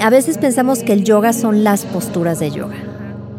A veces pensamos que el yoga son las posturas de yoga.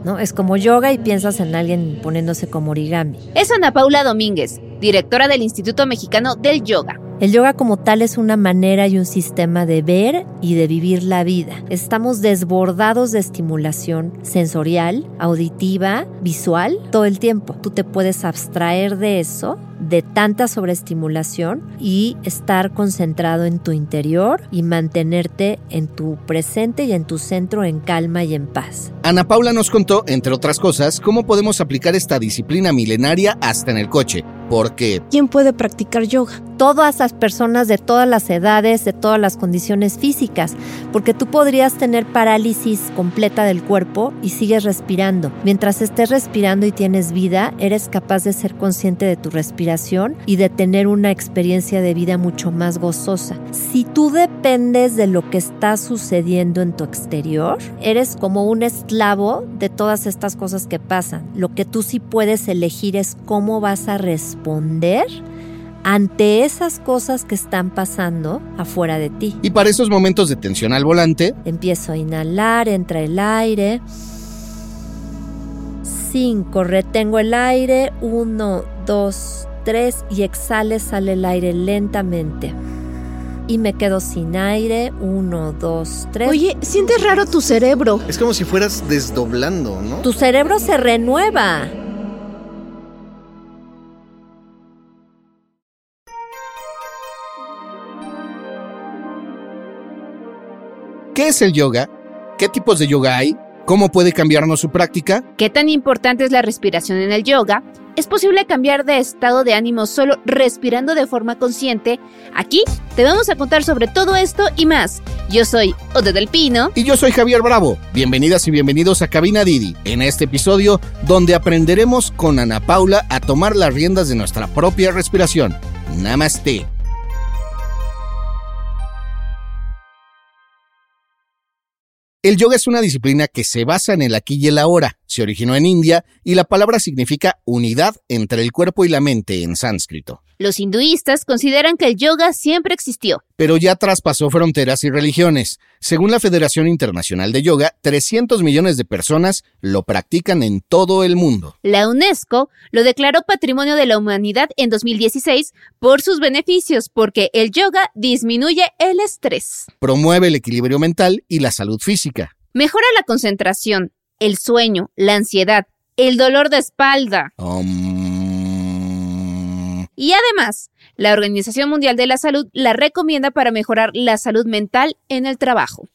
¿No? Es como yoga y piensas en alguien poniéndose como origami. Es Ana Paula Domínguez, directora del Instituto Mexicano del Yoga. El yoga como tal es una manera y un sistema de ver y de vivir la vida. Estamos desbordados de estimulación sensorial, auditiva, visual todo el tiempo. Tú te puedes abstraer de eso de tanta sobreestimulación y estar concentrado en tu interior y mantenerte en tu presente y en tu centro en calma y en paz. Ana Paula nos contó, entre otras cosas, cómo podemos aplicar esta disciplina milenaria hasta en el coche. Porque... ¿Quién puede practicar yoga? Todas las personas de todas las edades, de todas las condiciones físicas, porque tú podrías tener parálisis completa del cuerpo y sigues respirando. Mientras estés respirando y tienes vida, eres capaz de ser consciente de tu respiración y de tener una experiencia de vida mucho más gozosa. Si tú dependes de lo que está sucediendo en tu exterior, eres como un esclavo de todas estas cosas que pasan. Lo que tú sí puedes elegir es cómo vas a responder responder ante esas cosas que están pasando afuera de ti. Y para esos momentos de tensión al volante, empiezo a inhalar, entra el aire. 5, retengo el aire. 1, 2, 3 y exhale, sale el aire lentamente. Y me quedo sin aire. 1, 2, 3. Oye, sientes raro tu cerebro. Es como si fueras desdoblando, ¿no? Tu cerebro se renueva. ¿Qué es el yoga? ¿Qué tipos de yoga hay? ¿Cómo puede cambiarnos su práctica? ¿Qué tan importante es la respiración en el yoga? ¿Es posible cambiar de estado de ánimo solo respirando de forma consciente? Aquí te vamos a contar sobre todo esto y más. Yo soy Ode del Pino. Y yo soy Javier Bravo. Bienvenidas y bienvenidos a Cabina Didi, en este episodio donde aprenderemos con Ana Paula a tomar las riendas de nuestra propia respiración. Namaste. El yoga es una disciplina que se basa en el aquí y el ahora. Se originó en India y la palabra significa unidad entre el cuerpo y la mente en sánscrito. Los hinduistas consideran que el yoga siempre existió. Pero ya traspasó fronteras y religiones. Según la Federación Internacional de Yoga, 300 millones de personas lo practican en todo el mundo. La UNESCO lo declaró Patrimonio de la Humanidad en 2016 por sus beneficios, porque el yoga disminuye el estrés. Promueve el equilibrio mental y la salud física. Mejora la concentración, el sueño, la ansiedad, el dolor de espalda. Y además, la Organización Mundial de la Salud la recomienda para mejorar la salud mental en el trabajo.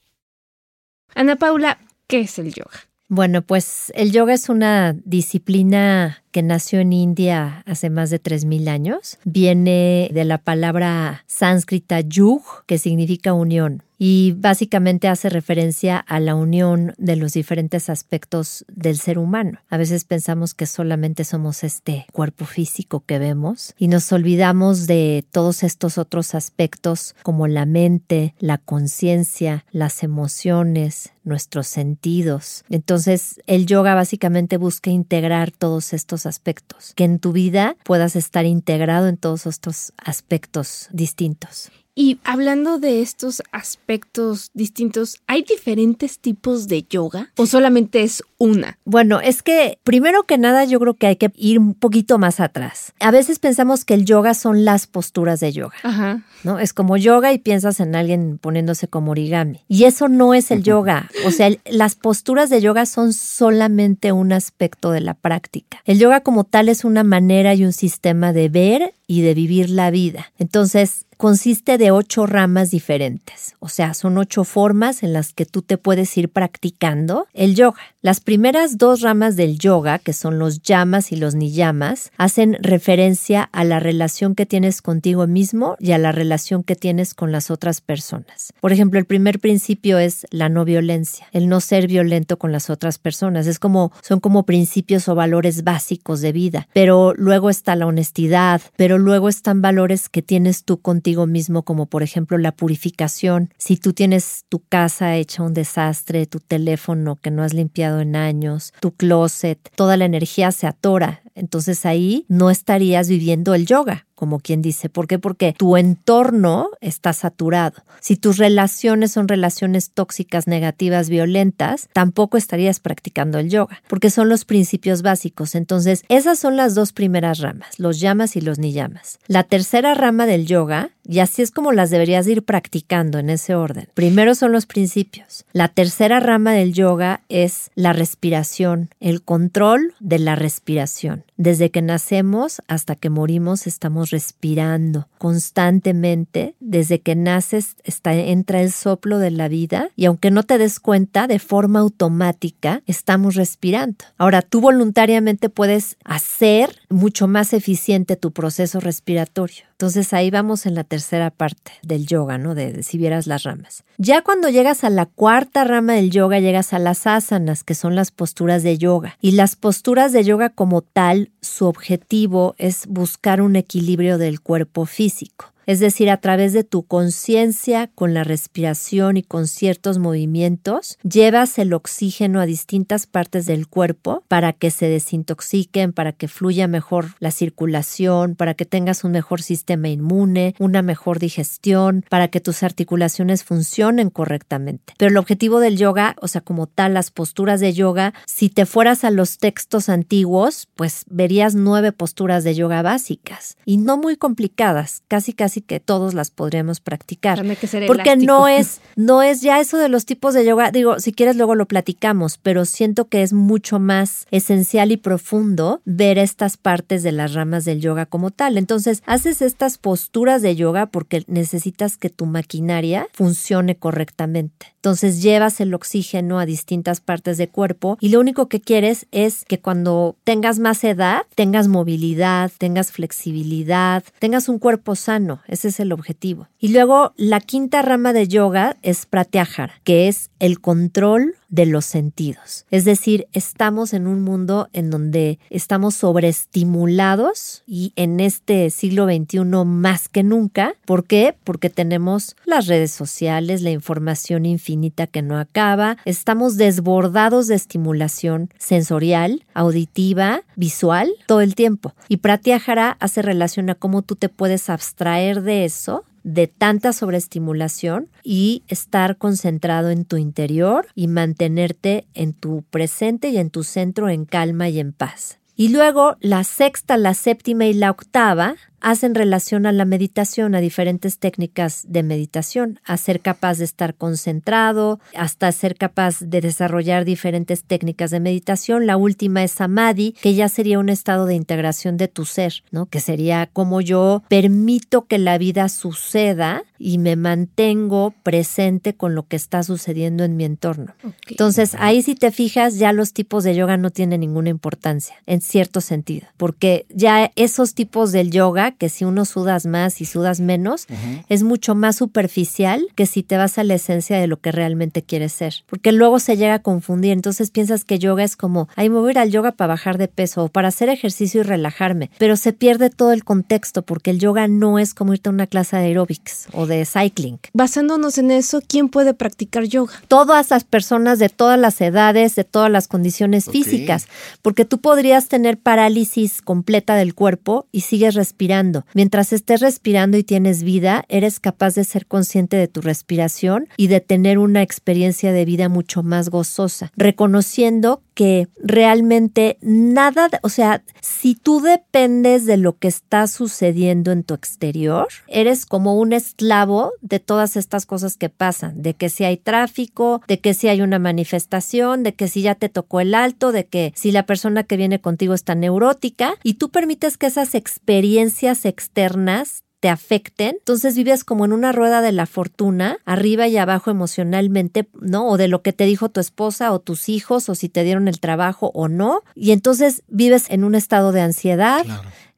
Ana Paula, ¿qué es el yoga? Bueno, pues el yoga es una disciplina que nació en India hace más de 3.000 años. Viene de la palabra sánscrita yug, que significa unión y básicamente hace referencia a la unión de los diferentes aspectos del ser humano. A veces pensamos que solamente somos este cuerpo físico que vemos y nos olvidamos de todos estos otros aspectos como la mente, la conciencia, las emociones, nuestros sentidos. Entonces, el yoga básicamente busca integrar todos estos aspectos, que en tu vida puedas estar integrado en todos estos aspectos distintos. Y hablando de estos aspectos distintos, ¿hay diferentes tipos de yoga o solamente es una? Bueno, es que primero que nada yo creo que hay que ir un poquito más atrás. A veces pensamos que el yoga son las posturas de yoga. Ajá. ¿No? Es como yoga y piensas en alguien poniéndose como origami. Y eso no es el yoga. O sea, las posturas de yoga son solamente un aspecto de la práctica. El yoga como tal es una manera y un sistema de ver y de vivir la vida. Entonces, consiste de ocho ramas diferentes, o sea, son ocho formas en las que tú te puedes ir practicando el yoga. Las primeras dos ramas del yoga, que son los yamas y los niyamas, hacen referencia a la relación que tienes contigo mismo y a la relación que tienes con las otras personas. Por ejemplo, el primer principio es la no violencia, el no ser violento con las otras personas. Es como son como principios o valores básicos de vida, pero luego está la honestidad, pero luego están valores que tienes tú contigo mismo, como por ejemplo la purificación. Si tú tienes tu casa hecha un desastre, tu teléfono que no has limpiado en años, tu closet, toda la energía se atora Entonces ahí no estarías viviendo el yoga como quien dice. ¿Por qué? Porque tu entorno está saturado. Si tus relaciones son relaciones tóxicas, negativas, violentas, tampoco estarías practicando el yoga, porque son los principios básicos. Entonces, esas son las dos primeras ramas, los llamas y los niyamas. La tercera rama del yoga, y así es como las deberías ir practicando en ese orden. Primero son los principios. La tercera rama del yoga es la respiración, el control de la respiración. Desde que nacemos hasta que morimos estamos respirando constantemente. Desde que naces está, entra el soplo de la vida y aunque no te des cuenta, de forma automática estamos respirando. Ahora, tú voluntariamente puedes hacer mucho más eficiente tu proceso respiratorio. Entonces ahí vamos en la tercera parte del yoga, ¿no? De, de, si vieras las ramas. Ya cuando llegas a la cuarta rama del yoga, llegas a las asanas, que son las posturas de yoga. Y las posturas de yoga como tal, su objetivo es buscar un equilibrio del cuerpo físico es decir, a través de tu conciencia, con la respiración y con ciertos movimientos, llevas el oxígeno a distintas partes del cuerpo para que se desintoxiquen, para que fluya mejor la circulación, para que tengas un mejor sistema inmune, una mejor digestión, para que tus articulaciones funcionen correctamente. Pero el objetivo del yoga, o sea, como tal, las posturas de yoga, si te fueras a los textos antiguos, pues verías nueve posturas de yoga básicas y no muy complicadas, casi casi que todos las podríamos practicar. porque no es, no es ya eso de los tipos de yoga, digo, si quieres luego lo platicamos, pero siento que es mucho más esencial y profundo ver estas partes de las ramas del yoga como tal. Entonces, haces estas posturas de yoga porque necesitas que tu maquinaria funcione correctamente. Entonces, llevas el oxígeno a distintas partes del cuerpo y lo único que quieres es que cuando tengas más edad, tengas movilidad, tengas flexibilidad, tengas un cuerpo sano. Ese es el objetivo. Y luego la quinta rama de yoga es pratyahara, que es el control de los sentidos. Es decir, estamos en un mundo en donde estamos sobreestimulados y en este siglo XXI más que nunca. ¿Por qué? Porque tenemos las redes sociales, la información infinita que no acaba, estamos desbordados de estimulación sensorial, auditiva, visual todo el tiempo. Y Pratyahara hace relación a cómo tú te puedes abstraer de eso de tanta sobreestimulación y estar concentrado en tu interior y mantenerte en tu presente y en tu centro en calma y en paz. Y luego la sexta, la séptima y la octava hacen relación a la meditación, a diferentes técnicas de meditación, a ser capaz de estar concentrado, hasta ser capaz de desarrollar diferentes técnicas de meditación. La última es samadhi, que ya sería un estado de integración de tu ser, ¿no? Que sería como yo permito que la vida suceda y me mantengo presente con lo que está sucediendo en mi entorno. Entonces, ahí si te fijas, ya los tipos de yoga no tienen ninguna importancia, en cierto sentido, porque ya esos tipos del yoga que si uno sudas más y sudas menos, es mucho más superficial que si te vas a la esencia de lo que realmente quieres ser. Porque luego se llega a confundir. Entonces piensas que yoga es como, ay, me voy a ir al yoga para bajar de peso o para hacer ejercicio y relajarme. Pero se pierde todo el contexto porque el yoga no es como irte a una clase de aerobics o de cycling. Basándonos en eso, ¿quién puede practicar yoga? Todas las personas de todas las edades, de todas las condiciones físicas. Porque tú podrías tener parálisis completa del cuerpo y sigues respirando Mientras estés respirando y tienes vida, eres capaz de ser consciente de tu respiración y de tener una experiencia de vida mucho más gozosa, reconociendo que realmente nada, o sea, si tú dependes de lo que está sucediendo en tu exterior, eres como un esclavo de todas estas cosas que pasan, de que si hay tráfico, de que si hay una manifestación, de que si ya te tocó el alto, de que si la persona que viene contigo está neurótica y tú permites que esas experiencias externas te afecten, entonces vives como en una rueda de la fortuna, arriba y abajo emocionalmente, ¿no? O de lo que te dijo tu esposa o tus hijos, o si te dieron el trabajo o no, y entonces vives en un estado de ansiedad.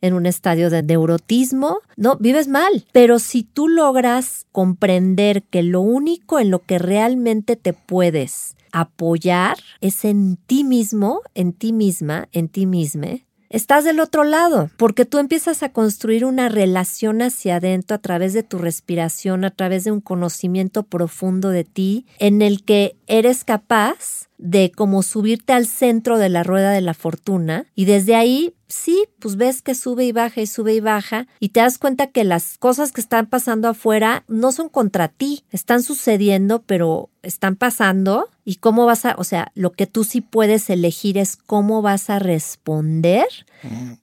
en un estadio de neurotismo, no, vives mal. Pero si tú logras comprender que lo único en lo que realmente te puedes apoyar es en ti mismo, en ti misma, en ti misma, estás del otro lado, porque tú empiezas a construir una relación hacia adentro a través de tu respiración, a través de un conocimiento profundo de ti, en el que eres capaz de como subirte al centro de la rueda de la fortuna y desde ahí sí, pues ves que sube y baja y sube y baja y te das cuenta que las cosas que están pasando afuera no son contra ti, están sucediendo, pero están pasando y cómo vas a, o sea, lo que tú sí puedes elegir es cómo vas a responder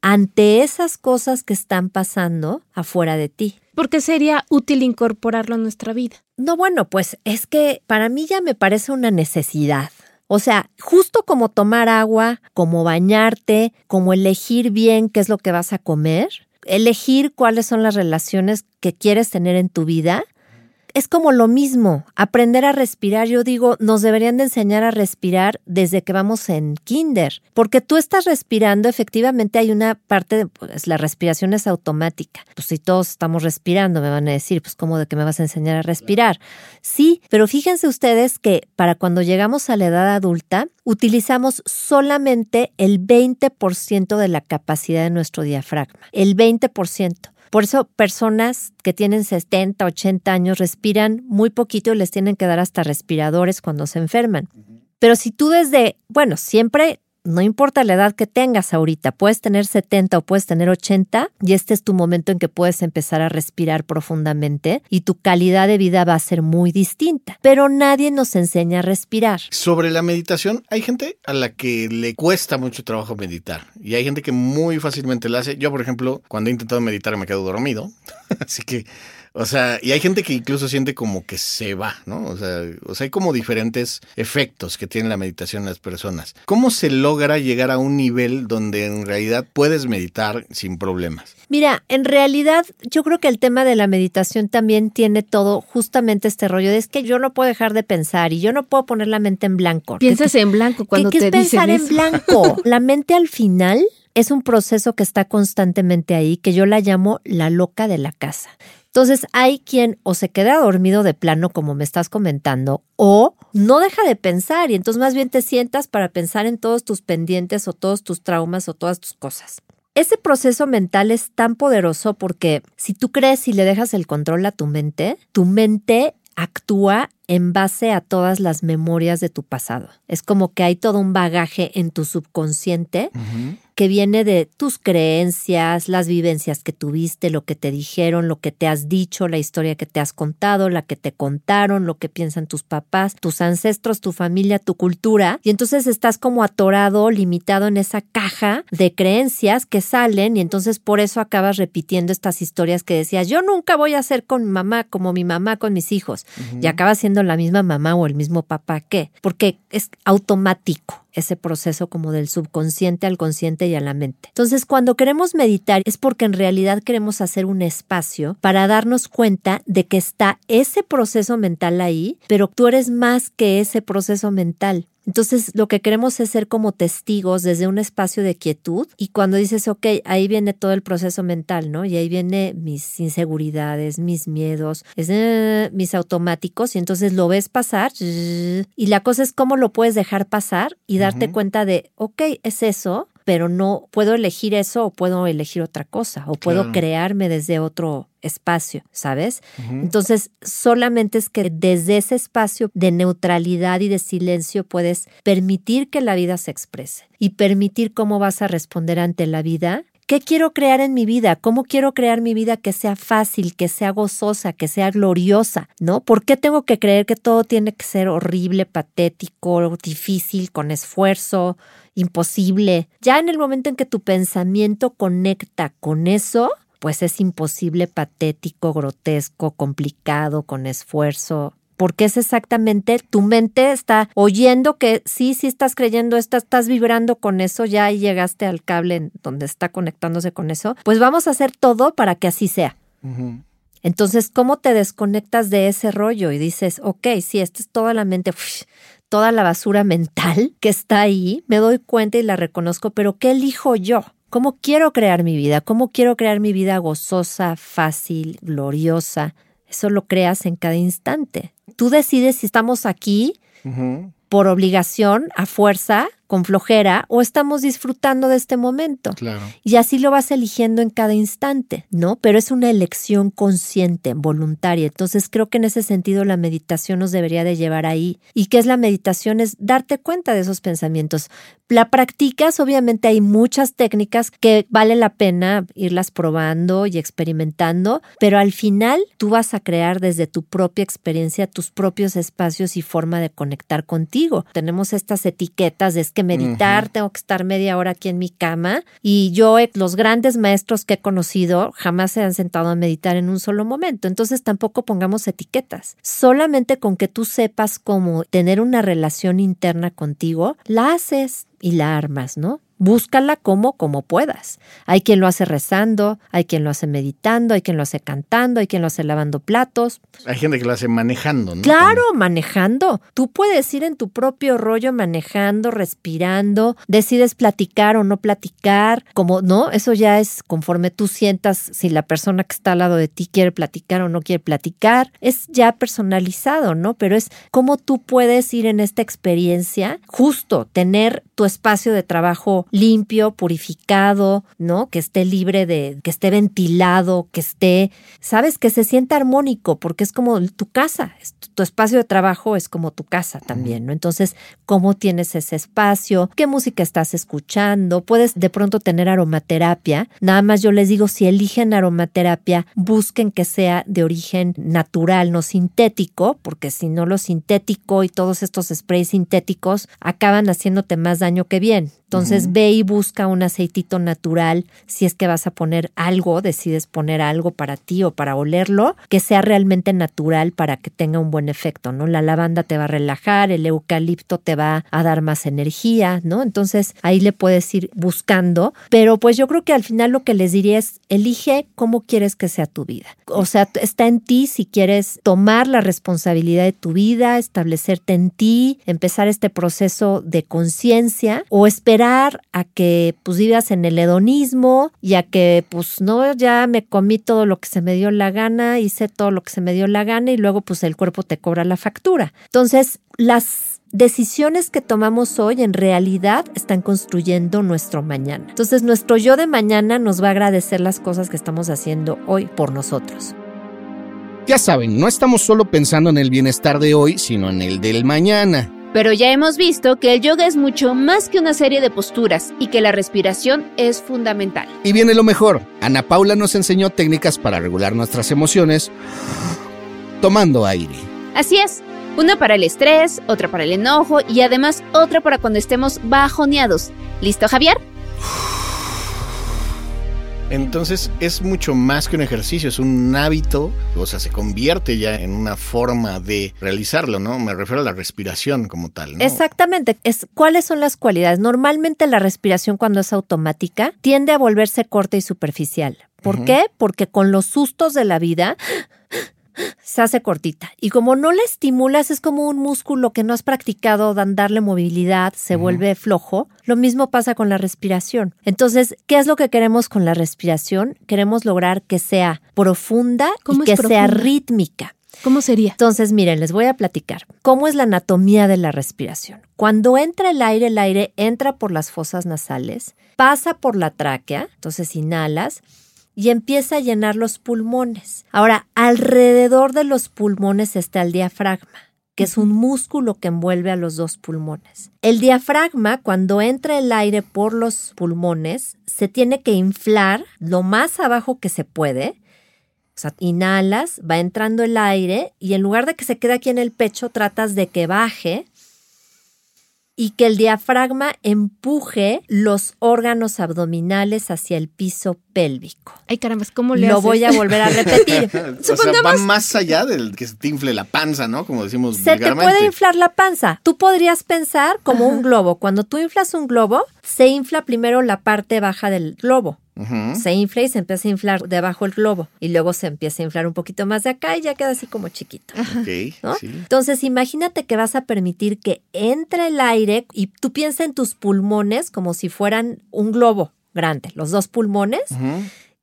ante esas cosas que están pasando afuera de ti. Porque sería útil incorporarlo a nuestra vida. No, bueno, pues es que para mí ya me parece una necesidad. O sea, justo como tomar agua, como bañarte, como elegir bien qué es lo que vas a comer, elegir cuáles son las relaciones que quieres tener en tu vida, es como lo mismo, aprender a respirar. Yo digo, nos deberían de enseñar a respirar desde que vamos en kinder, porque tú estás respirando, efectivamente hay una parte de, pues la respiración es automática. Pues si todos estamos respirando, me van a decir, pues cómo de que me vas a enseñar a respirar. Sí, pero fíjense ustedes que para cuando llegamos a la edad adulta, utilizamos solamente el 20% de la capacidad de nuestro diafragma, el 20%. Por eso personas que tienen 70, 80 años respiran muy poquito y les tienen que dar hasta respiradores cuando se enferman. Pero si tú desde, bueno, siempre no importa la edad que tengas ahorita, puedes tener 70 o puedes tener 80 y este es tu momento en que puedes empezar a respirar profundamente y tu calidad de vida va a ser muy distinta. Pero nadie nos enseña a respirar. Sobre la meditación, hay gente a la que le cuesta mucho trabajo meditar y hay gente que muy fácilmente la hace. Yo, por ejemplo, cuando he intentado meditar me quedo dormido, así que o sea, y hay gente que incluso siente como que se va, ¿no? O sea, o sea, hay como diferentes efectos que tiene la meditación en las personas. ¿Cómo se logra llegar a un nivel donde en realidad puedes meditar sin problemas? Mira, en realidad yo creo que el tema de la meditación también tiene todo justamente este rollo de es que yo no puedo dejar de pensar y yo no puedo poner la mente en blanco. Piensas en blanco cuando ¿qué, te es pensar en eso? blanco? La mente al final es un proceso que está constantemente ahí, que yo la llamo la loca de la casa. Entonces hay quien o se queda dormido de plano, como me estás comentando, o no deja de pensar y entonces más bien te sientas para pensar en todos tus pendientes o todos tus traumas o todas tus cosas. Ese proceso mental es tan poderoso porque si tú crees y le dejas el control a tu mente, tu mente actúa en base a todas las memorias de tu pasado. Es como que hay todo un bagaje en tu subconsciente que viene de tus creencias, las vivencias que tuviste, lo que te dijeron, lo que te has dicho, la historia que te has contado, la que te contaron, lo que piensan tus papás, tus ancestros, tu familia, tu cultura. Y entonces estás como atorado, limitado en esa caja de creencias que salen y entonces por eso acabas repitiendo estas historias que decías, yo nunca voy a ser con mi mamá como mi mamá con mis hijos. Y acabas siendo la misma mamá o el mismo papá. ¿Qué? Porque es automático ese proceso como del subconsciente al consciente y a la mente. Entonces, cuando queremos meditar es porque en realidad queremos hacer un espacio para darnos cuenta de que está ese proceso mental ahí, pero tú eres más que ese proceso mental. Entonces, lo que queremos es ser como testigos desde un espacio de quietud y cuando dices, ok, ahí viene todo el proceso mental, ¿no? Y ahí viene mis inseguridades, mis miedos, es, eh, mis automáticos y entonces lo ves pasar y la cosa es cómo lo puedes dejar pasar y darte cuenta de, ok, es eso, pero no puedo elegir eso o puedo elegir otra cosa o puedo Claro. crearme desde otro espacio, ¿sabes? Entonces, solamente es que desde ese espacio de neutralidad y de silencio puedes permitir que la vida se exprese y permitir cómo vas a responder ante la vida. ¿Qué quiero crear en mi vida? ¿Cómo quiero crear mi vida que sea fácil, que sea gozosa, que sea gloriosa? ¿No? ¿Por qué tengo que creer que todo tiene que ser horrible, patético, difícil, con esfuerzo, imposible? Ya en el momento en que tu pensamiento conecta con eso, pues es imposible, patético, grotesco, complicado, con esfuerzo. Porque es exactamente tu mente está oyendo que sí, sí estás creyendo esto, estás vibrando con eso, ya ahí llegaste al cable en donde está conectándose con eso. Pues vamos a hacer todo para que así sea. Entonces, ¿cómo te desconectas de ese rollo y dices, ok, sí, esta es toda la mente, uf, toda la basura mental que está ahí, me doy cuenta y la reconozco, pero ¿qué elijo yo? ¿Cómo quiero crear mi vida? ¿Cómo quiero crear mi vida gozosa, fácil, gloriosa? Eso lo creas en cada instante. Tú decides si estamos aquí por obligación, a fuerza, con flojera o estamos disfrutando de este momento. Claro. Y así lo vas eligiendo en cada instante, ¿no? Pero es una elección consciente, voluntaria. Entonces creo que en ese sentido la meditación nos debería de llevar ahí. ¿Y qué es la meditación? Es darte cuenta de esos pensamientos. La practicas, obviamente hay muchas técnicas que vale la pena irlas probando y experimentando, pero al final tú vas a crear desde tu propia experiencia tus propios espacios y forma de conectar contigo. Tenemos estas etiquetas de es que meditar, tengo que estar media hora aquí en mi cama y yo, eh, los grandes maestros que he conocido jamás se han sentado a meditar en un solo momento. Entonces tampoco pongamos etiquetas. Solamente con que tú sepas cómo tener una relación interna contigo, la haces y la armas, ¿no? Búscala como, como puedas. Hay quien lo hace rezando, hay quien lo hace meditando, hay quien lo hace cantando, hay quien lo hace lavando platos. Hay gente que lo hace manejando, ¿no? Claro, manejando. Tú puedes ir en tu propio rollo manejando, respirando, decides platicar o no platicar, como, ¿no? Eso ya es conforme tú sientas si la persona que está al lado de ti quiere platicar o no quiere platicar. Es ya personalizado, ¿no? Pero es cómo tú puedes ir en esta experiencia, justo tener tu espacio de trabajo limpio, purificado, ¿no? Que esté libre de, que esté ventilado, que esté, sabes, que se sienta armónico, porque es como tu casa, tu espacio de trabajo es como tu casa también, ¿no? Entonces, ¿cómo tienes ese espacio? ¿Qué música estás escuchando? Puedes de pronto tener aromaterapia. Nada más yo les digo, si eligen aromaterapia, busquen que sea de origen natural, no sintético, porque si no lo sintético y todos estos sprays sintéticos acaban haciéndote más daño que bien. Entonces ve y busca un aceitito natural. Si es que vas a poner algo, decides poner algo para ti o para olerlo, que sea realmente natural para que tenga un buen efecto, ¿no? La lavanda te va a relajar, el eucalipto te va a dar más energía, ¿no? Entonces ahí le puedes ir buscando. Pero pues yo creo que al final lo que les diría es, elige cómo quieres que sea tu vida. O sea, está en ti si quieres tomar la responsabilidad de tu vida, establecerte en ti, empezar este proceso de conciencia o esperar a que pues vivas en el hedonismo y a que pues no, ya me comí todo lo que se me dio la gana, hice todo lo que se me dio la gana y luego pues el cuerpo te cobra la factura. Entonces, las decisiones que tomamos hoy en realidad están construyendo nuestro mañana. Entonces, nuestro yo de mañana nos va a agradecer las cosas que estamos haciendo hoy por nosotros. Ya saben, no estamos solo pensando en el bienestar de hoy, sino en el del mañana. Pero ya hemos visto que el yoga es mucho más que una serie de posturas y que la respiración es fundamental. Y viene lo mejor. Ana Paula nos enseñó técnicas para regular nuestras emociones tomando aire. Así es. Una para el estrés, otra para el enojo y además otra para cuando estemos bajoneados. ¿Listo, Javier? Entonces es mucho más que un ejercicio, es un hábito, o sea, se convierte ya en una forma de realizarlo, ¿no? Me refiero a la respiración como tal, ¿no? Exactamente. Es, ¿Cuáles son las cualidades? Normalmente la respiración cuando es automática tiende a volverse corta y superficial. ¿Por qué? Porque con los sustos de la vida se hace cortita. Y como no la estimulas, es como un músculo que no has practicado darle movilidad, se vuelve flojo. Lo mismo pasa con la respiración. Entonces, ¿qué es lo que queremos con la respiración? Queremos lograr que sea profunda y que sea rítmica. ¿Cómo sería? Entonces, miren, les voy a platicar. ¿Cómo es la anatomía de la respiración? Cuando entra el aire, el aire entra por las fosas nasales, pasa por la tráquea, entonces inhalas, y empieza a llenar los pulmones. Ahora, alrededor de los pulmones está el diafragma que es un músculo que envuelve a los dos pulmones. El diafragma, cuando entra el aire por los pulmones, se tiene que inflar lo más abajo que se puede. O sea, inhalas, va entrando el aire y en lugar de que se quede aquí en el pecho, tratas de que baje y que el diafragma empuje los órganos abdominales hacia el piso pélvico. Ay, caramba, ¿cómo le Lo voy a volver a repetir. o sea, va más allá del que se te infle la panza, ¿no? Como decimos Se te puede inflar la panza. Tú podrías pensar como un globo. Cuando tú inflas un globo, se infla primero la parte baja del globo. Se infla y se empieza a inflar debajo el globo y luego se empieza a inflar un poquito más de acá y ya queda así como chiquito. Entonces imagínate que vas a permitir que entre el aire y tú piensa en tus pulmones como si fueran un globo grande, los dos pulmones.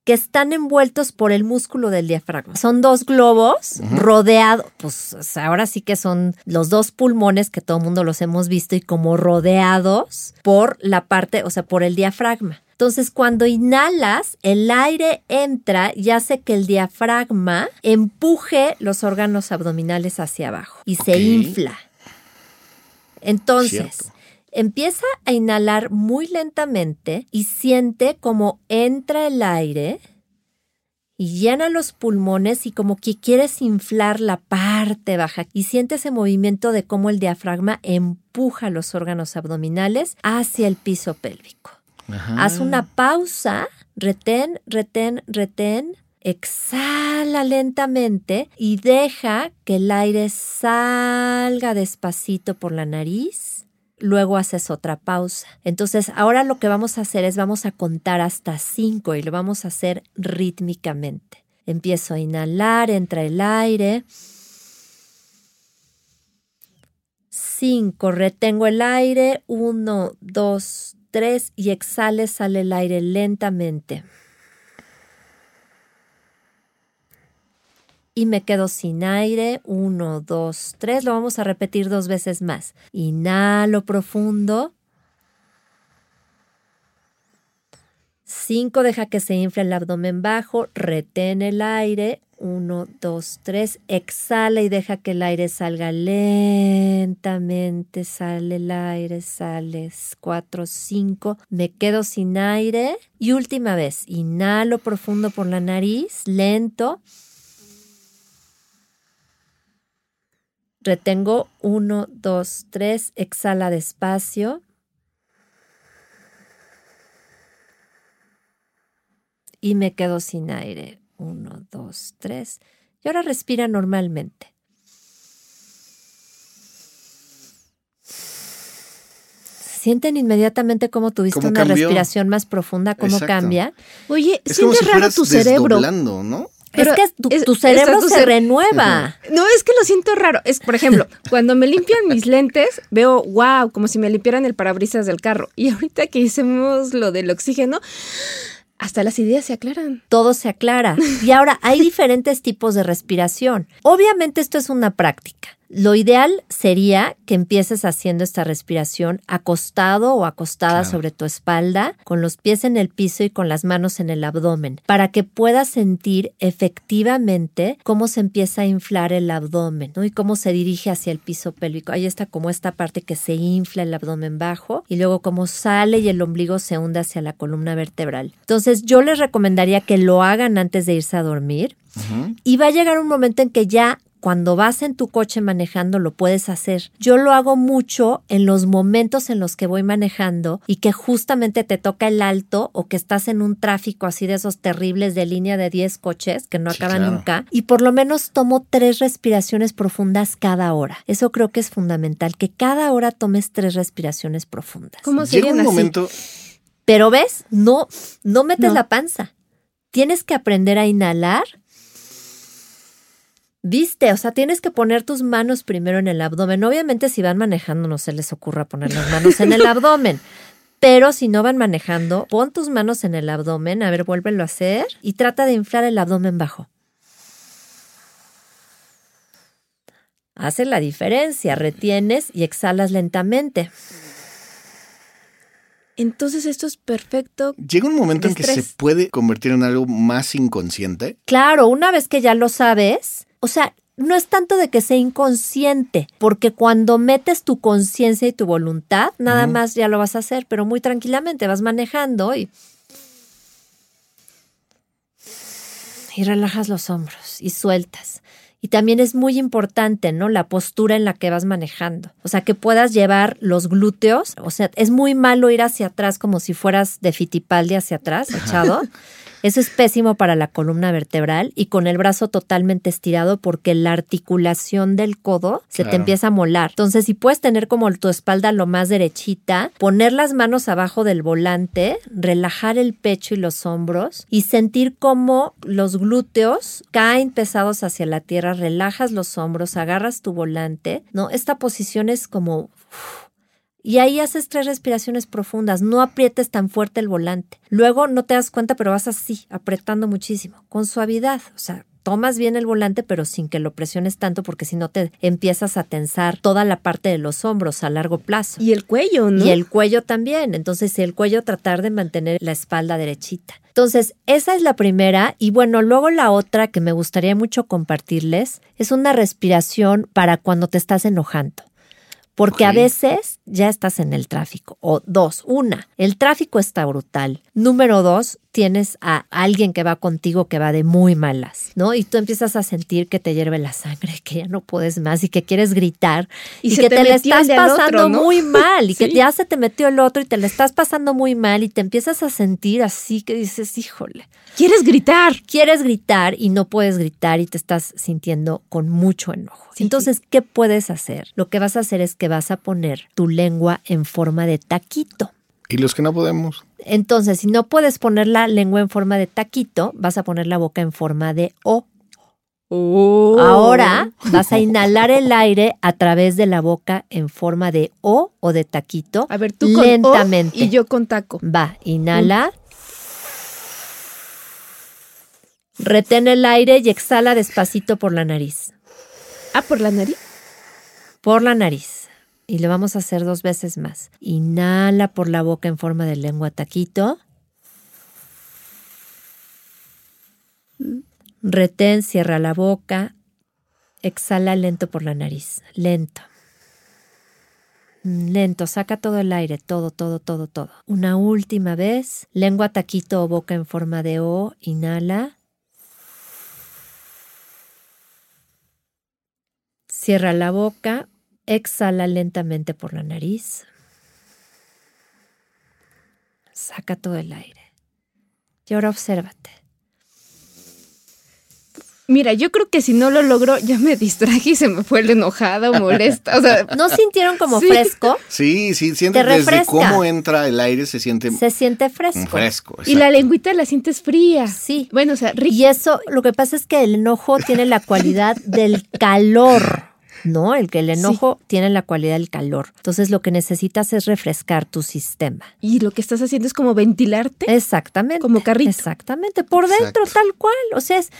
que están envueltos por el músculo del diafragma. Son dos globos rodeados, pues ahora sí que son los dos pulmones que todo el mundo los hemos visto y como rodeados por la parte, o sea, por el diafragma. Entonces, cuando inhalas, el aire entra y hace que el diafragma empuje los órganos abdominales hacia abajo y se infla. Entonces, Cierto. empieza a inhalar muy lentamente y siente como entra el aire y llena los pulmones y como que quieres inflar la parte baja y siente ese movimiento de cómo el diafragma empuja los órganos abdominales hacia el piso pélvico. Haz una pausa, retén, retén, retén, exhala lentamente y deja que el aire salga despacito por la nariz. Luego haces otra pausa. Entonces, ahora lo que vamos a hacer es vamos a contar hasta cinco y lo vamos a hacer rítmicamente. Empiezo a inhalar, entra el aire. Cinco, retengo el aire. Uno, dos, tres y exhale, sale el aire lentamente. Y me quedo sin aire. Uno, dos, tres. Lo vamos a repetir dos veces más. Inhalo profundo. Cinco, deja que se infle el abdomen bajo. Retén el aire. Uno, dos, tres. Exhala y deja que el aire salga lentamente. Sale el aire, sale. Cuatro, cinco. Me quedo sin aire. Y última vez. Inhalo profundo por la nariz. Lento. Retengo uno, dos, tres. Exhala despacio. Y me quedo sin aire. Uno, dos, tres. Y ahora respira normalmente. Sienten inmediatamente cómo tuviste ¿Cómo una cambió? respiración más profunda, cómo Exacto. cambia. Oye, Es como siente si raro tu cerebro. ¿no? Pero es que tu, es- tu está cerebro tu se cere- renueva. No, es que lo siento raro. Es, por ejemplo, cuando me limpian mis lentes, veo, wow, como si me limpiaran el parabrisas del carro. Y ahorita que hicimos lo del oxígeno, hasta las ideas se aclaran. todo se aclara. Y ahora hay diferentes tipos de respiración. Obviamente esto es una práctica. Lo ideal sería que empieces haciendo esta respiración acostado o acostada Claro. sobre tu espalda, con los pies en el piso y con las manos en el abdomen, para que puedas sentir efectivamente cómo se empieza a inflar el abdomen ¿no? y cómo se dirige hacia el piso pélvico. Ahí está como esta parte que se infla el abdomen bajo y luego cómo sale y el ombligo se hunde hacia la columna vertebral. Entonces yo les recomendaría que lo hagan antes de irse a dormir y va a llegar un momento en que ya cuando vas en tu coche manejando lo puedes hacer. Yo lo hago mucho en los momentos en los que voy manejando y que justamente te toca el alto o que estás en un tráfico así de esos terribles de línea de 10 coches que no Sí, acaban claro. nunca y por lo menos tomo tres respiraciones profundas cada hora. Eso creo que es fundamental, que cada hora tomes tres respiraciones profundas. ¿Cómo Llega un así? momento, Pero ves, no, no metes No. la panza. Tienes que aprender a inhalar. Viste, o sea, tienes que poner tus manos primero en el abdomen. Obviamente, si van manejando, no se les ocurra poner las manos en el abdomen. Pero si no van manejando, pon tus manos en el abdomen. A ver, vuélvelo a hacer y trata de inflar el abdomen bajo. Hace la diferencia. Retienes y exhalas lentamente. Entonces esto es perfecto. llega un momento en que se puede convertir en algo más inconsciente. Claro, una vez que ya lo sabes, o sea, no es tanto de que sea inconsciente, porque cuando metes tu conciencia y tu voluntad, nada más ya lo vas a hacer, pero muy tranquilamente vas manejando y y relajas los hombros y sueltas. Y también es muy importante, ¿no? La postura en la que vas manejando. O sea, que puedas llevar los glúteos. O sea, es muy malo ir hacia atrás como si fueras de Fitipaldi hacia atrás, echado. Eso es pésimo para la columna vertebral y con el brazo totalmente estirado porque la articulación del codo se te empieza a molar. Entonces, si puedes tener como tu espalda lo más derechita, poner las manos abajo del volante, relajar el pecho y los hombros y sentir cómo los glúteos caen pesados hacia la tierra, relajas los hombros, agarras tu volante, ¿no? Esta posición es como Y ahí haces tres respiraciones profundas, no aprietes tan fuerte el volante. Luego no te das cuenta, pero vas así, apretando muchísimo, con suavidad. O sea, tomas bien el volante, pero sin que lo presiones tanto, porque si no te empiezas a tensar toda la parte de los hombros a largo plazo. Y el cuello, ¿no? Y el cuello también. Entonces, el cuello tratar de mantener la espalda derechita. Entonces, esa es la primera. Y bueno, luego la otra que me gustaría mucho compartirles es una respiración para cuando te estás enojando. Porque a veces ya estás en el tráfico. O dos, una, el tráfico está brutal. Número dos, tienes a alguien que va contigo que va de muy malas, ¿no? Y tú empiezas a sentir que te hierve la sangre, que ya no puedes más y que quieres gritar Y que te te, le estás otro, pasando ¿no? muy mal y que ya se te metió el otro y te le estás pasando muy mal y te empiezas a sentir así que dices, híjole, ¿Quieres gritar? quieres gritar y no puedes gritar y te estás sintiendo con mucho enojo. Sí, Entonces, ¿qué puedes hacer? Lo que vas a hacer es que vas a poner tu lengua en forma de taquito. Y los que no podemos. Entonces, si no puedes poner la lengua en forma de taquito, vas a poner la boca en forma de O. Oh. Ahora vas a inhalar el aire a través de la boca en forma de O o de taquito. A ver, tú con O lentamente. y yo con taco. Va, inhala. Retén el aire y exhala despacito por la nariz. Ah, por la nariz. Por la nariz. Y lo vamos a hacer dos veces más. Inhala por la boca en forma de lengua taquito. Retén, cierra la boca. Exhala lento por la nariz. Lento. Lento, saca todo el aire, todo, todo, todo, todo. Una última vez. Lengua taquito o boca en forma de O. Inhala. Cierra la boca, exhala lentamente por la nariz. Saca todo el aire. Y ahora obsérvate. Mira, yo creo que si no lo logro, ya me distraje y se me fue el enojada o molesta. O sea, ¿No sintieron como Sí. fresco? Sí, sí, siente Te desde cómo entra el aire se siente Se siente fresco. fresco. y la lengüita la sientes fría. Sí. Bueno, o sea, rico. Y eso, lo que pasa es que el enojo tiene la cualidad del calor. ¿No? El que el enojo tiene la cualidad del calor. Entonces lo que necesitas es refrescar tu sistema. Y lo que estás haciendo es como ventilarte. Exactamente. Como carrito. Exactamente. Por dentro, Exacto. tal cual. O sea, es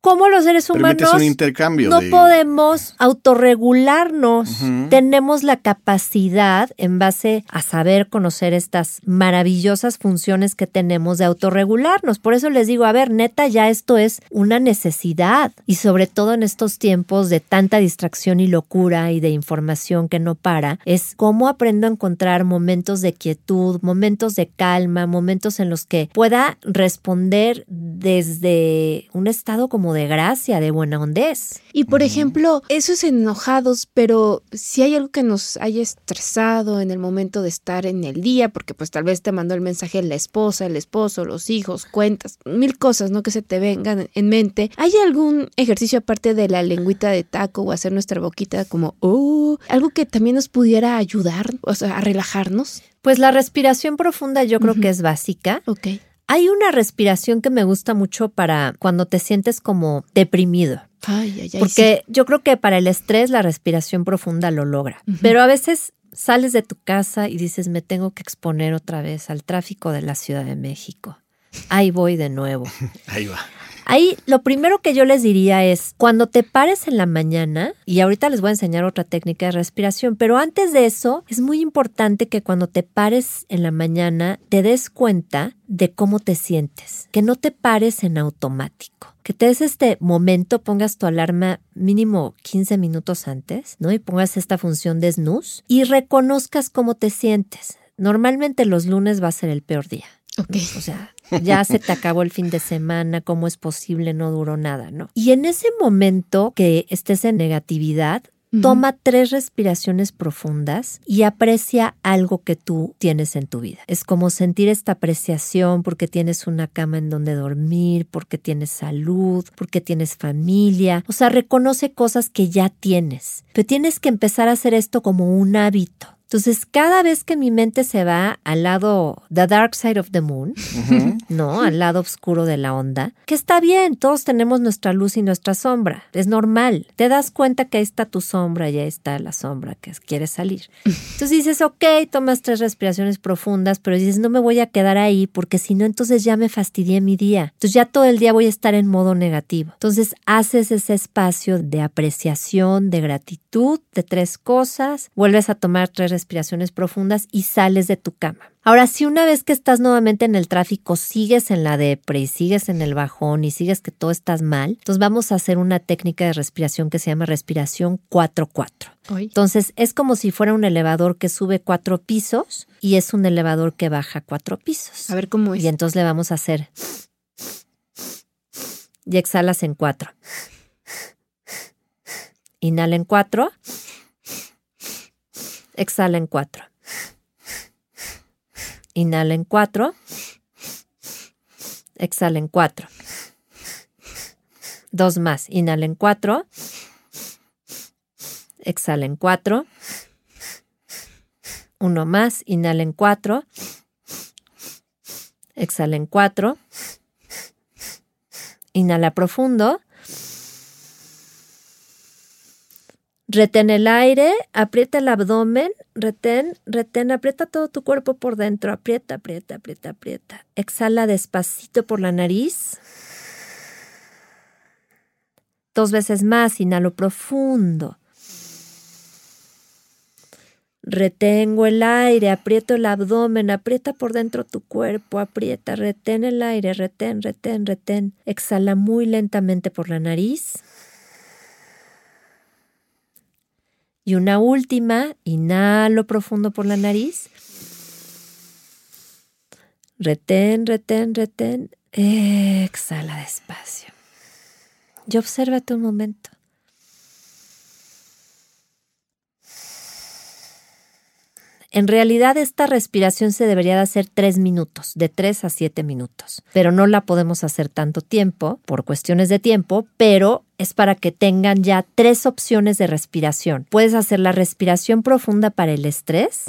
como los seres humanos un intercambio. no de- podemos autorregularnos. Tenemos la capacidad, en base a saber conocer estas maravillosas funciones que tenemos de autorregularnos. Por eso les digo, a ver, neta, ya esto es una necesidad. Y sobre todo en estos tiempos de tanta distracción y locura y de información que no para, es cómo aprendo a encontrar momentos de quietud, momentos de calma, momentos en los que pueda responder desde un estado como de gracia, de buena hondez. Y por ejemplo, eso es enojados, pero si hay algo que nos haya estresado en el momento de estar en el día, porque pues tal vez te mandó el mensaje la esposa, el esposo, los hijos, cuentas, mil cosas, ¿no? Que se te vengan en mente. ¿Hay algún ejercicio aparte de la lengüita de taco o hacer nuestra boquita como, oh, algo que también nos pudiera ayudar, o sea, a relajarnos? Pues la respiración profunda yo creo que es básica. Ok. Hay una respiración que me gusta mucho para cuando te sientes como deprimido. Ay, ay, ay. Porque yo creo que para el estrés la respiración profunda lo logra. Pero a veces sales de tu casa y dices, me tengo que exponer otra vez al tráfico de la Ciudad de México. Ahí voy de nuevo. Ahí va. Ahí lo primero que yo les diría es, cuando te pares en la mañana, y ahorita les voy a enseñar otra técnica de respiración, pero antes de eso, es muy importante que cuando te pares en la mañana te des cuenta de cómo te sientes, que no te pares en automático. Que te des este momento, pongas tu alarma mínimo 15 minutos antes, ¿no? Y pongas esta función de snooze y reconozcas cómo te sientes. Normalmente los lunes va a ser el peor día. Ok. O sea, ya se te acabó el fin de semana, ¿cómo es posible? No duró nada, ¿no? Y en ese momento que estés en negatividad, toma tres respiraciones profundas y aprecia algo que tú tienes en tu vida. Es como sentir esta apreciación porque tienes una cama en donde dormir, porque tienes salud, porque tienes familia. O sea, reconoce cosas que ya tienes. Pero tienes que empezar a hacer esto como un hábito Entonces, cada vez que mi mente se va al lado, the dark side of the moon, ¿no? Al lado oscuro de la onda, que está bien, todos tenemos nuestra luz y nuestra sombra, es normal. Te das cuenta que ahí está tu sombra y ahí está la sombra que quiere salir. Entonces dices, ok, tomas tres respiraciones profundas, pero dices, no me voy a quedar ahí porque si no, entonces ya me fastidié mi día. Entonces ya todo el día voy a estar en modo negativo. Entonces haces ese espacio de apreciación, de gratitud, de tres cosas, vuelves a tomar tres respiraciones profundas y sales de tu cama. Ahora, si una vez que estás nuevamente en el tráfico sigues en la depre y sigues en el bajón y sigues que todo estás mal, entonces vamos a hacer una técnica de respiración que se llama respiración 4-4. Entonces es como si fuera un elevador que sube cuatro pisos y es un elevador que baja cuatro pisos. A ver cómo es. Y entonces le vamos a hacer y exhalas en cuatro. Inhala en cuatro. Exhala en cuatro. Inhala en cuatro. Exhala en cuatro. Dos más. Inhala en cuatro. Exhala en cuatro. Uno más. Inhala en cuatro. Exhala en cuatro. Inhala profundo. Retén el aire, aprieta el abdomen, retén, retén, aprieta todo tu cuerpo por dentro, aprieta, aprieta, aprieta, aprieta. Exhala despacito por la nariz. Dos veces más, inhalo profundo. Retengo el aire, aprieto el abdomen, aprieta por dentro tu cuerpo, aprieta, retén el aire, retén, retén, retén. Exhala muy lentamente por la nariz. Y una última, inhalo profundo por la nariz. Retén, retén, retén. Exhala despacio. Y obsérvate un momento. En realidad esta respiración se debería de hacer tres minutos, de tres a siete minutos, pero no la podemos hacer tanto tiempo por cuestiones de tiempo, pero es para que tengan ya tres opciones de respiración. Puedes hacer la respiración profunda para el estrés,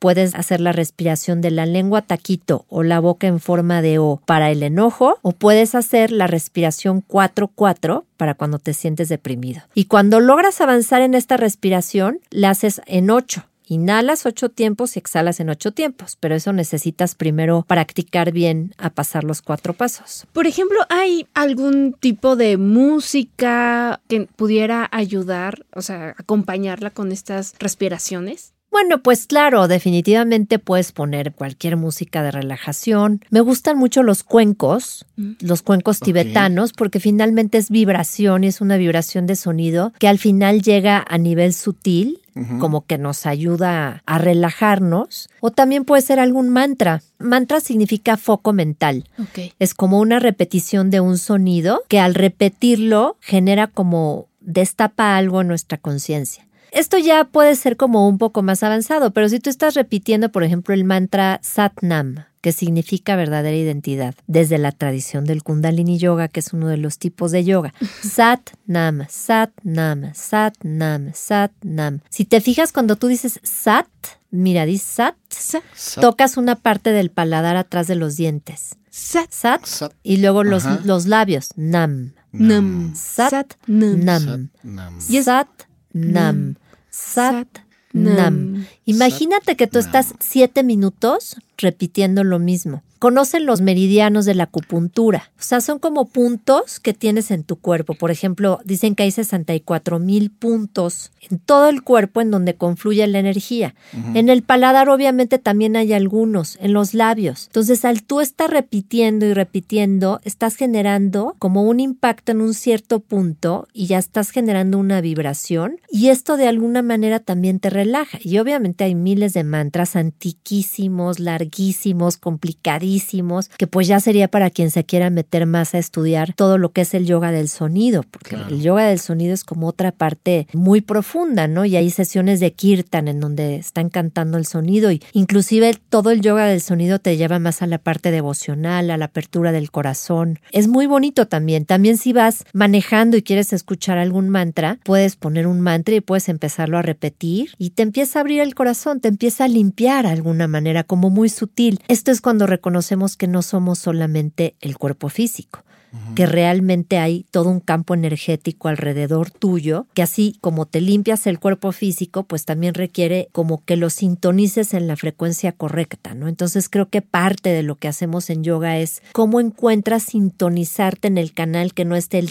puedes hacer la respiración de la lengua taquito o la boca en forma de O para el enojo, o puedes hacer la respiración 4-4 para cuando te sientes deprimido. Y cuando logras avanzar en esta respiración, la haces en 8 Inhalas ocho tiempos y exhalas en ocho tiempos, pero eso necesitas primero practicar bien a pasar los cuatro pasos. Por ejemplo, ¿hay algún tipo de música que pudiera ayudar, o sea, acompañarla con estas respiraciones? Bueno, pues claro, definitivamente puedes poner cualquier música de relajación. Me gustan mucho los cuencos, mm. los cuencos tibetanos, porque finalmente es vibración y es una vibración de sonido que al final llega a nivel sutil como que nos ayuda a relajarnos. O también puede ser algún mantra. Mantra significa foco mental. Es como una repetición de un sonido que al repetirlo genera como destapa algo en nuestra conciencia. Esto ya puede ser como un poco más avanzado, pero si tú estás repitiendo, por ejemplo, el mantra Satnam, que significa verdadera identidad, desde la tradición del Kundalini Yoga, que es uno de los tipos de yoga. Sat Nam, Sat Nam, Sat Nam, Sat Nam. Si te fijas cuando tú dices Sat, mira, dices Sat, tocas una parte del paladar atrás de los dientes. Sat, sat, y luego los, los, labios. Nam. Nam. Sat, nam. nam. Sat, nam. Sat, nam. Imagínate que tú estás siete minutos repitiendo lo mismo conocen los meridianos de la acupuntura. O sea, son como puntos que tienes en tu cuerpo. Por ejemplo, dicen que hay 64 mil puntos en todo el cuerpo en donde confluye la energía. En el paladar obviamente también hay algunos, en los labios. Entonces, al tú estar repitiendo y repitiendo, estás generando como un impacto en un cierto punto y ya estás generando una vibración y esto de alguna manera también te relaja. Y obviamente hay miles de mantras antiquísimos, larguísimos, complicadísimos que pues ya sería para quien se quiera meter más a estudiar todo lo que es el yoga del sonido, porque Claro. el yoga del sonido es como otra parte muy profunda, Y hay sesiones de kirtan en donde están cantando el sonido y inclusive todo el yoga del sonido te lleva más a la parte devocional, a la apertura del corazón. Es muy bonito también. También si vas manejando y quieres escuchar algún mantra, puedes poner un mantra y puedes empezarlo a repetir y te empieza a abrir el corazón, te empieza a limpiar de alguna manera, como muy sutil. Esto es cuando reconocemos que no somos solamente el cuerpo físico que realmente hay todo un campo energético alrededor tuyo, que así como te limpias el cuerpo físico, pues también requiere como que lo sintonices en la frecuencia correcta, ¿no? Entonces creo que parte de lo que hacemos en yoga es cómo encuentras sintonizarte en el canal que no esté el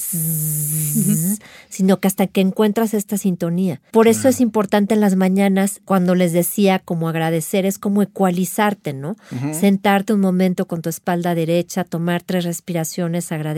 sino que hasta que encuentras esta sintonía. Por eso es importante en las mañanas, cuando les decía como agradecer, es como ecualizarte, ¿no? Sentarte un momento con tu espalda derecha, tomar tres respiraciones, agradecer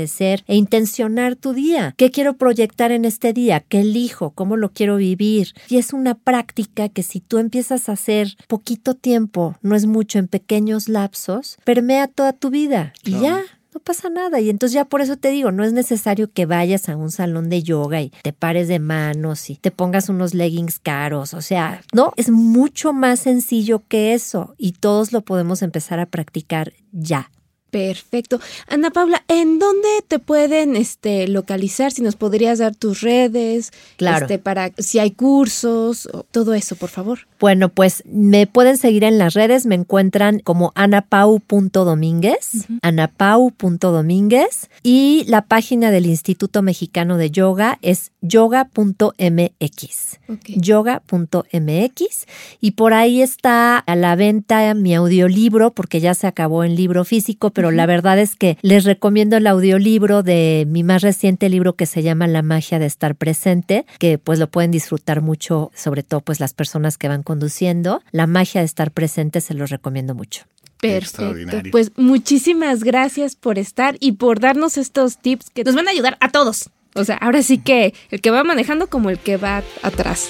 e intencionar tu día. ¿Qué quiero proyectar en este día? ¿Qué elijo? ¿Cómo lo quiero vivir? Y es una práctica que si tú empiezas a hacer poquito tiempo, no es mucho, en pequeños lapsos, permea toda tu vida. Y ya, no pasa nada. Y entonces ya por eso te digo, no es necesario que vayas a un salón de yoga y te pares de manos y te pongas unos leggings caros. O sea, no, es mucho más sencillo que eso y todos lo podemos empezar a practicar ya. Perfecto. Ana Paula, ¿en dónde te pueden este, localizar? Si nos podrías dar tus redes, Claro. este, para si hay cursos, todo eso, por favor. Bueno, pues me pueden seguir en las redes, me encuentran como anapau.domínguez, anapau.domínguez y la página del Instituto Mexicano de Yoga es yoga.mx. Ok. yoga.mx y por ahí está a la venta mi audiolibro porque ya se acabó en libro físico, pero la verdad es que les recomiendo el audiolibro de mi más reciente libro que se llama La magia de estar presente, que pues lo pueden disfrutar mucho, sobre todo pues las personas que van conduciendo. La magia de estar presente se los recomiendo mucho. Perfecto. Extraordinario. Pues muchísimas gracias por estar y por darnos estos tips que nos van a ayudar a todos. O sea, ahora sí que el que va manejando como el que va atrás.